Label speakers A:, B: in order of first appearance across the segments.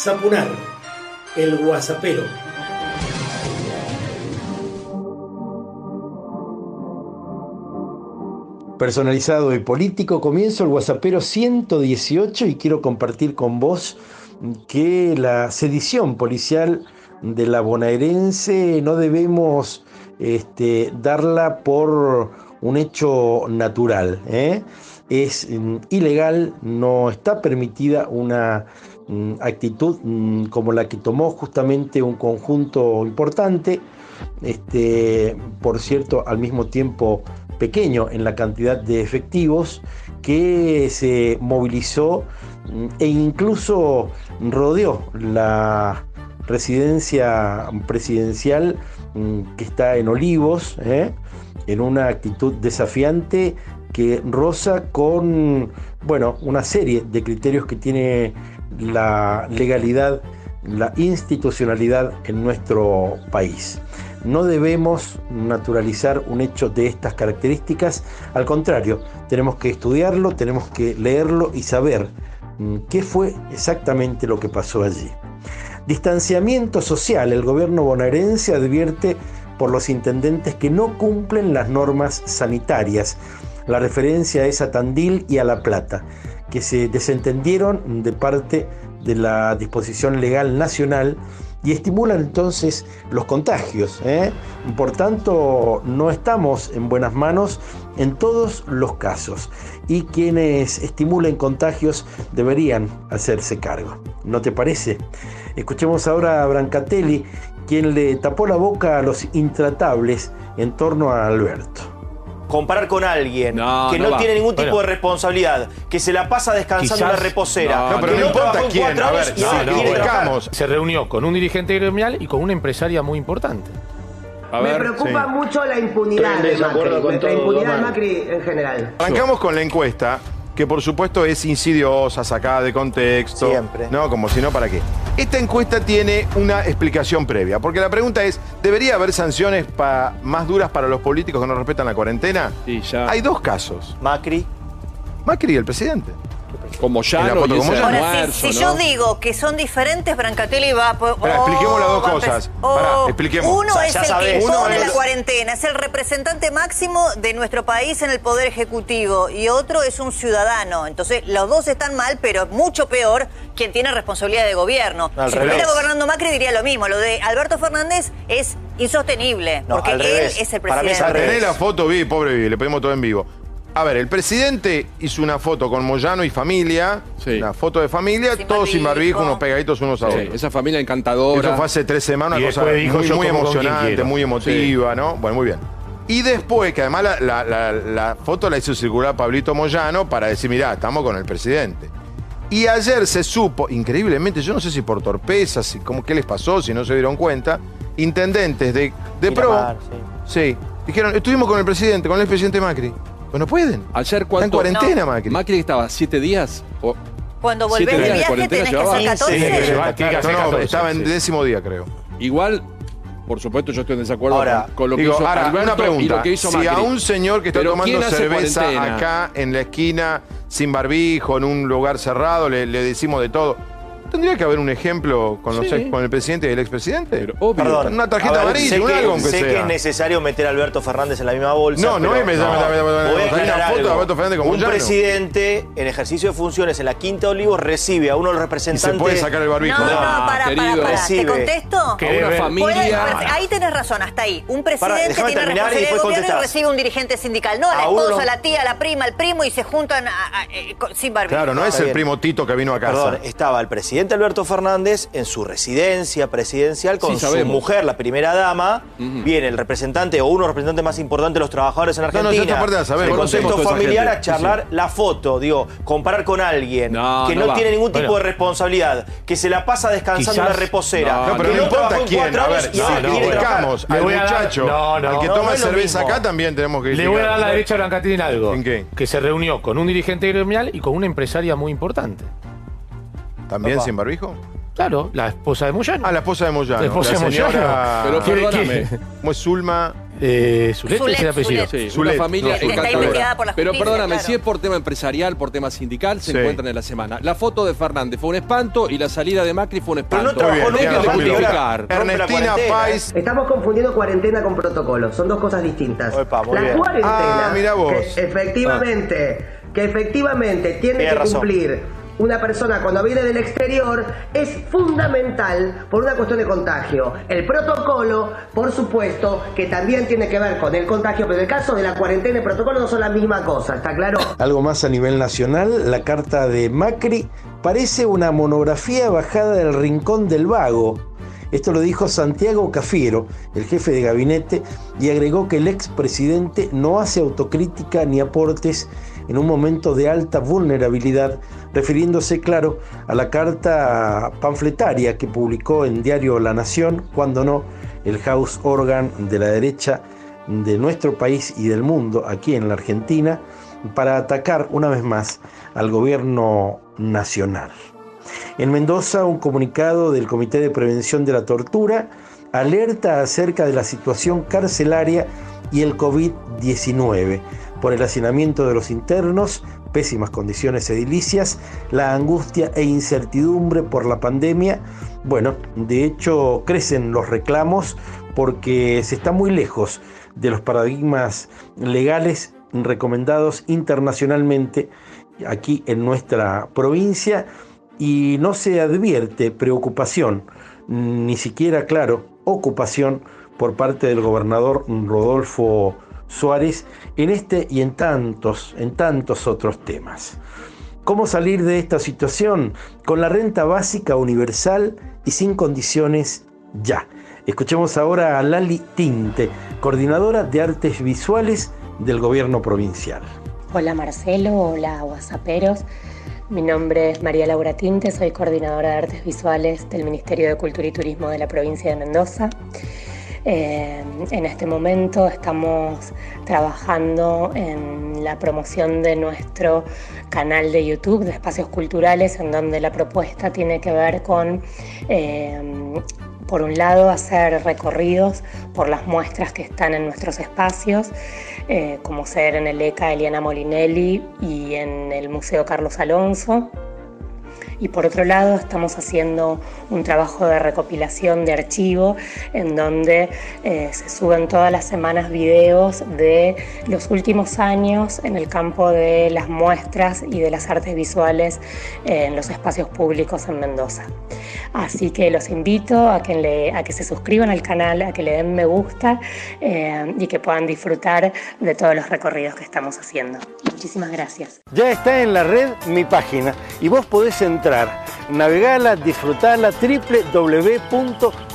A: Zapunar, el guasapero.
B: Personalizado y político, comienzo el Guasapero 118 y quiero compartir con vos que la sedición policial de la bonaerense no debemos este, darla por un hecho natural. ¿eh? Es mm, ilegal, no está permitida una actitud mm, como la que tomó justamente un conjunto importante, este, por cierto, al mismo tiempo pequeño en la cantidad de efectivos que se movilizó e incluso rodeó la residencia presidencial que está en Olivos, ¿eh? en una actitud desafiante que roza con, bueno, una serie de criterios que tiene la legalidad, la institucionalidad en nuestro país. No debemos naturalizar un hecho de estas características, al contrario, tenemos que estudiarlo, tenemos que leerlo y saber mm, qué fue exactamente lo que pasó allí. Distanciamiento social. El gobierno bonaerense advierte por los intendentes que no cumplen las normas sanitarias. La referencia es a Tandil y a La Plata, que se desentendieron de parte de la disposición legal nacional y estimulan entonces los contagios. ¿eh? Por tanto, no estamos en buenas manos en todos los casos y quienes estimulen contagios deberían hacerse cargo. ¿No te parece? Escuchemos ahora a Brancatelli, quien le tapó la boca a los intratables en torno a Alberto
C: comparar con alguien que no, tiene ningún tipo de responsabilidad, que se la pasa descansando en la reposera,
D: no, pero
C: que
D: no, importa quién, a ver,
E: no, se reunió con un dirigente gremial y con una empresaria muy importante.
F: me preocupa mucho la impunidad de Macri, la impunidad de Macri en general.
D: Arrancamos con la encuesta que por supuesto es insidiosa, sacada de contexto.
C: Siempre.
D: No, como si no, ¿para qué? Esta encuesta tiene una explicación previa, porque la pregunta es, ¿debería haber sanciones más duras para los políticos que no respetan la cuarentena?
E: Sí, ya.
D: Hay dos casos.
C: Macri.
D: Macri y el presidente.
E: Como ya
D: no como
G: Ahora, si, yo digo que son diferentes, Brancatelli va...
D: Espera, expliquemos las dos cosas. Pará, expliquemos.
G: Uno es el que pone la cuarentena, es el representante máximo de nuestro país en el Poder Ejecutivo y otro es un ciudadano. Entonces, los dos están mal, pero mucho peor quien tiene responsabilidad de gobierno. si estuviera gobernando Macri diría lo mismo. Lo de Alberto Fernández es insostenible, porque él es el presidente.
D: Para mí la foto, vi, pobre vi, le pedimos todo en vivo. A ver, el presidente hizo una foto con Moyano y familia, una foto de familia, todos sin barbijo, unos pegaditos unos a otros.
E: esa familia encantadora.
D: Eso fue hace tres semanas, una cosa muy, emocionante, muy emotiva, ¿no? Bueno, muy bien. Y después, que además la, foto la hizo circular Pablito Moyano para decir, mirá, estamos con el presidente. Y ayer se supo, increíblemente, yo no sé si por torpeza, si, cómo, qué les pasó, si no se dieron cuenta, intendentes de, de PRO, sí, dijeron, estuvimos con el presidente, con el presidente Macri. Pues no pueden.
E: Ayer
D: Está en cuarentena, Macri.
E: Macri estaba siete días. O...
G: Cuando volvés de viaje tenés que hacer
D: 14. no, no, estaba en décimo día, creo.
E: Igual, por supuesto, yo estoy en desacuerdo con, lo que hizo
D: ahora,
E: Alberto
D: una pregunta.
E: y lo que hizo Macri.
D: Si a un señor que está tomando cerveza acá en la esquina, sin barbijo, en un lugar cerrado, le, le decimos de todo Tendría que haber un ejemplo con, los con el presidente y el expresidente. Pero,
C: obvio.
D: una tarjeta amarilla, un algo aunque
C: sé que es necesario meter a Alberto Fernández en la misma bolsa.
D: No, no es necesario meter
C: a Alberto Fernández como Un presidente en ejercicio de funciones en la Quinta Olivos recibe a uno de los representantes.
D: Y se puede sacar el barbijo.
G: No, no, no para, para, para, ¿Te contesto?
E: una familia.
G: Ahí tenés razón, hasta ahí. Un presidente tiene responsabilidad de gobierno y recibe un dirigente sindical. No a la esposa, la tía, la prima, el primo y se juntan eh, sin barbijo.
D: Claro, no es el primo Tito que vino a casa. Perdón,
C: estaba el presidente Alberto Fernández en su residencia presidencial con su mujer, la primera dama. Viene el representante o uno de los representantes más importantes de los trabajadores en Argentina.
D: No,
C: el contexto familiar a charlar la foto, digo, comparar con alguien que no, tiene ningún tipo de responsabilidad, que se la pasa descansando en la reposera.
D: No, pero no, importa quién. A ver, si no, al muchacho, al que toma cerveza acá también tenemos que
E: Le voy a dar la derecha a Blancatín algo. ¿En qué? Que se reunió con un dirigente gremial y con una empresaria muy importante.
D: ¿También sin barbijo?
E: Claro, la esposa de Moyano.
D: Ah, la esposa de Moyano.
E: La esposa de Moyano.
D: Pero perdóname. ¿Cómo es Zulma?
E: Eh, es el apellido.
H: Sí, una familia encantadora. Pero perdóname, si es por tema empresarial, por tema sindical, se encuentran en la semana. La foto de Fernández fue un espanto y la salida de Macri fue un espanto.
D: Pero no trabajó Ernestina
F: Pais. Estamos confundiendo cuarentena con protocolo. Son dos cosas distintas. la cuarentena. Ah, mira vos. efectivamente, que efectivamente tiene que cumplir una persona cuando viene del exterior es fundamental por una cuestión de contagio. El protocolo, por supuesto, que también tiene que ver con el contagio, pero en el caso de la cuarentena y el protocolo no son la misma cosa, ¿está claro?
B: Algo más a nivel nacional, la carta de Macri parece una monografía bajada del rincón del vago. Esto lo dijo Santiago Cafiero, el jefe de gabinete, y agregó que el expresidente no hace autocrítica ni aportes en un momento de alta vulnerabilidad, refiriéndose, claro, a la carta panfletaria que publicó en diario La Nación, cuando no, el House Organ de la derecha de nuestro país y del mundo, aquí en la Argentina, para atacar una vez más al gobierno nacional. En Mendoza, un comunicado del Comité de Prevención de la Tortura alerta acerca de la situación carcelaria y el COVID-19 por el hacinamiento de los internos, pésimas condiciones edilicias, la angustia e incertidumbre por la pandemia. Bueno, de hecho crecen los reclamos porque se está muy lejos de los paradigmas legales recomendados internacionalmente aquí en nuestra provincia y no se advierte preocupación, ni siquiera, claro, ocupación por parte del gobernador Rodolfo Suárez en este y en tantos, en tantos otros temas. ¿Cómo salir de esta situación? Con la renta básica universal y sin condiciones ya. Escuchemos ahora a Lali Tinte, coordinadora de artes visuales del gobierno provincial.
I: Hola Marcelo, hola WhatsApperos. Mi nombre es María Laura Tinte, soy coordinadora de artes visuales del Ministerio de Cultura y Turismo de la provincia de Mendoza. Eh, en este momento estamos trabajando en la promoción de nuestro canal de YouTube de espacios culturales, en donde la propuesta tiene que ver con, eh, por un lado, hacer recorridos por las muestras que están en nuestros espacios, eh, como ser en el ECA Eliana Molinelli y en el Museo Carlos Alonso y por otro lado estamos haciendo un trabajo de recopilación de archivo en donde eh, se suben todas las semanas videos de los últimos años en el campo de las muestras y de las artes visuales en los espacios públicos en Mendoza. Así que los invito a que, le, a que se suscriban al canal, a que le den me gusta eh, y que puedan disfrutar de todos los recorridos que estamos haciendo. Muchísimas gracias.
B: Ya está en la red mi página y vos podés entrar, navegarla, disfrutarla,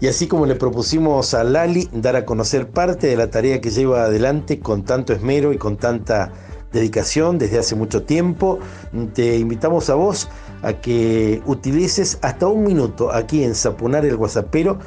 B: y así como le propusimos a Lali dar a conocer parte de la tarea que lleva adelante con tanto esmero y con tanta dedicación desde hace mucho tiempo, te invitamos a vos a que utilices hasta un minuto aquí en Sapunar el Guasapero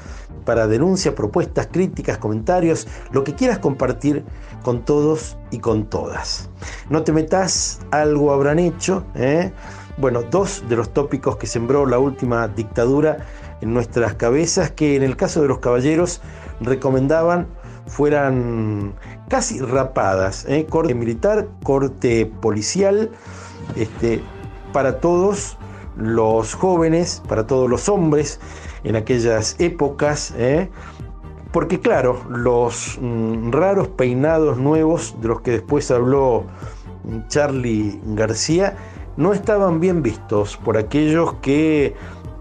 B: para denuncias, propuestas, críticas, comentarios, lo que quieras compartir con todos y con todas. No te metas, algo habrán hecho. ¿eh? Bueno, dos de los tópicos que sembró la última dictadura en nuestras cabezas, que en el caso de los caballeros recomendaban fueran casi rapadas, ¿eh? corte militar, corte policial, este, para todos los jóvenes, para todos los hombres en aquellas épocas, ¿eh? porque claro, los mm, raros peinados nuevos de los que después habló Charlie García no estaban bien vistos por aquellos que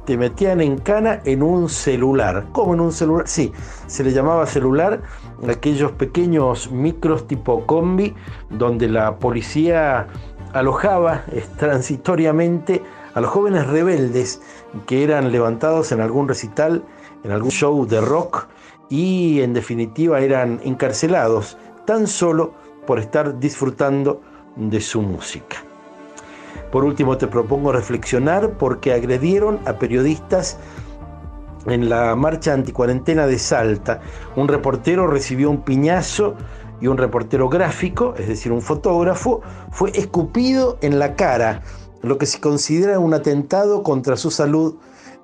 B: te metían en cana en un celular. ¿Cómo en un celular? Sí, se le llamaba celular aquellos pequeños micros tipo combi donde la policía alojaba transitoriamente a los jóvenes rebeldes que eran levantados en algún recital, en algún show de rock y en definitiva eran encarcelados tan solo por estar disfrutando de su música. Por último, te propongo reflexionar porque agredieron a periodistas en la marcha anticuarentena de Salta. Un reportero recibió un piñazo y un reportero gráfico, es decir, un fotógrafo, fue escupido en la cara, lo que se considera un atentado contra su salud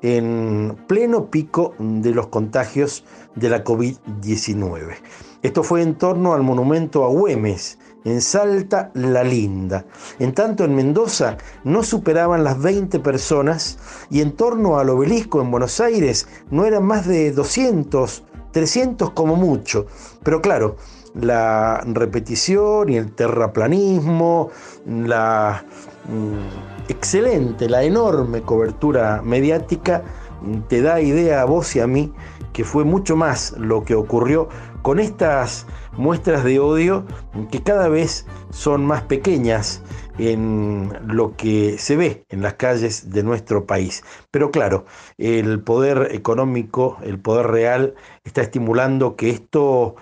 B: en pleno pico de los contagios de la COVID-19. Esto fue en torno al monumento a Güemes, en Salta La Linda. En tanto, en Mendoza no superaban las 20 personas y en torno al obelisco en Buenos Aires no eran más de 200, 300 como mucho. Pero claro, la repetición y el terraplanismo, la mm, excelente, la enorme cobertura mediática mm, te da idea a vos y a mí que fue mucho más lo que ocurrió con estas muestras de odio que cada vez son más pequeñas en lo que se ve en las calles de nuestro país. Pero claro, el poder económico, el poder real, está estimulando que esto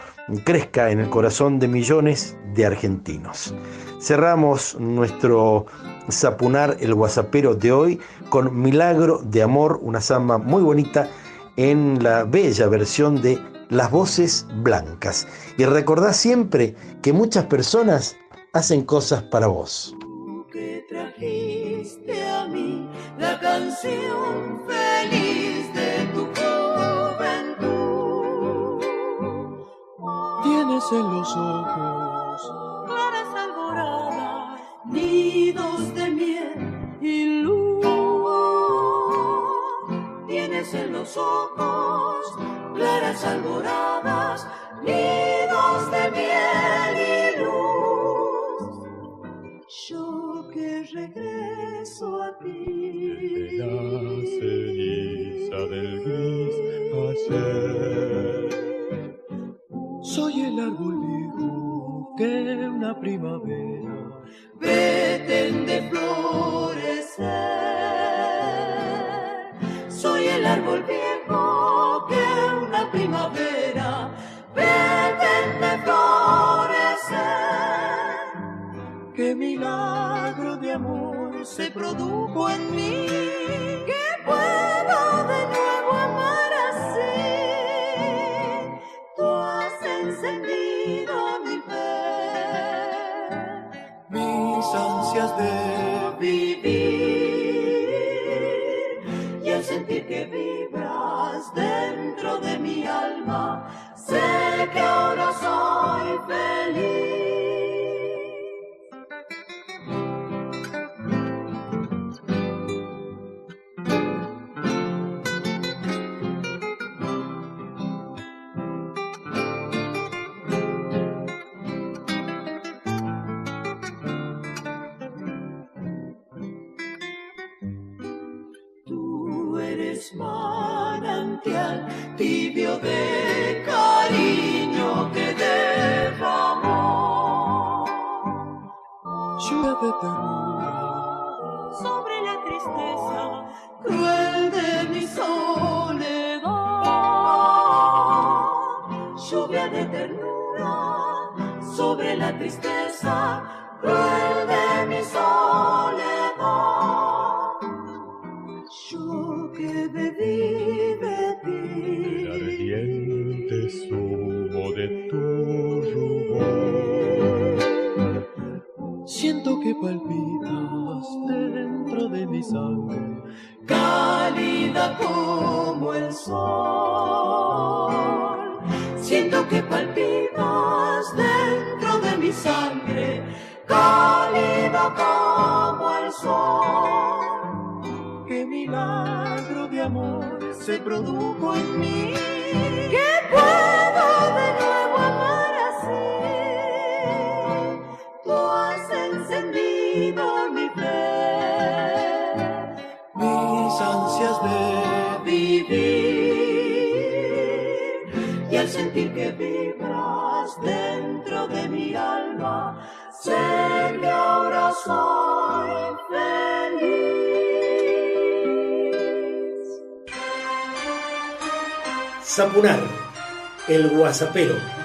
B: crezca en el corazón de millones de argentinos. Cerramos nuestro Zapunar el Guasapero de hoy con Milagro de Amor, una samba muy bonita en la bella versión de Las Voces Blancas. Y recordá siempre que muchas personas hacen cosas para vos.
J: Que trajiste a mí la canción feliz de tu juventud.
K: Tienes en los ojos
J: claras alboradas, nidos de Ojos claras alboradas, nidos de miel y luz. Yo que regreso a ti.
K: la ceniza del gris ayer. Soy el árbol viejo que una primavera
J: pretende florecer. Soy el que una primavera pretende florecer.
K: Qué milagro de amor se produjo en mí.
J: Que puedo de nuevo amar así. Tú has encendido mi fe.
K: Mis ansias de
J: vivir sentir que vibras que ahora soy feliz. Tú eres manantial tibio de cariño
K: lluvia de ternura.
J: sobre la tristeza cruel de mi soledad. Lluvia de ternura sobre la tristeza cruel cálida como el sol. Siento que palpitas dentro de mi sangre, cálida como el sol.
K: Qué milagro de amor se produjo en mí.
J: Que puedo de sentir que vibras dentro de mi alma, sé que ahora soy feliz.
A: Zapunar, el guasapero.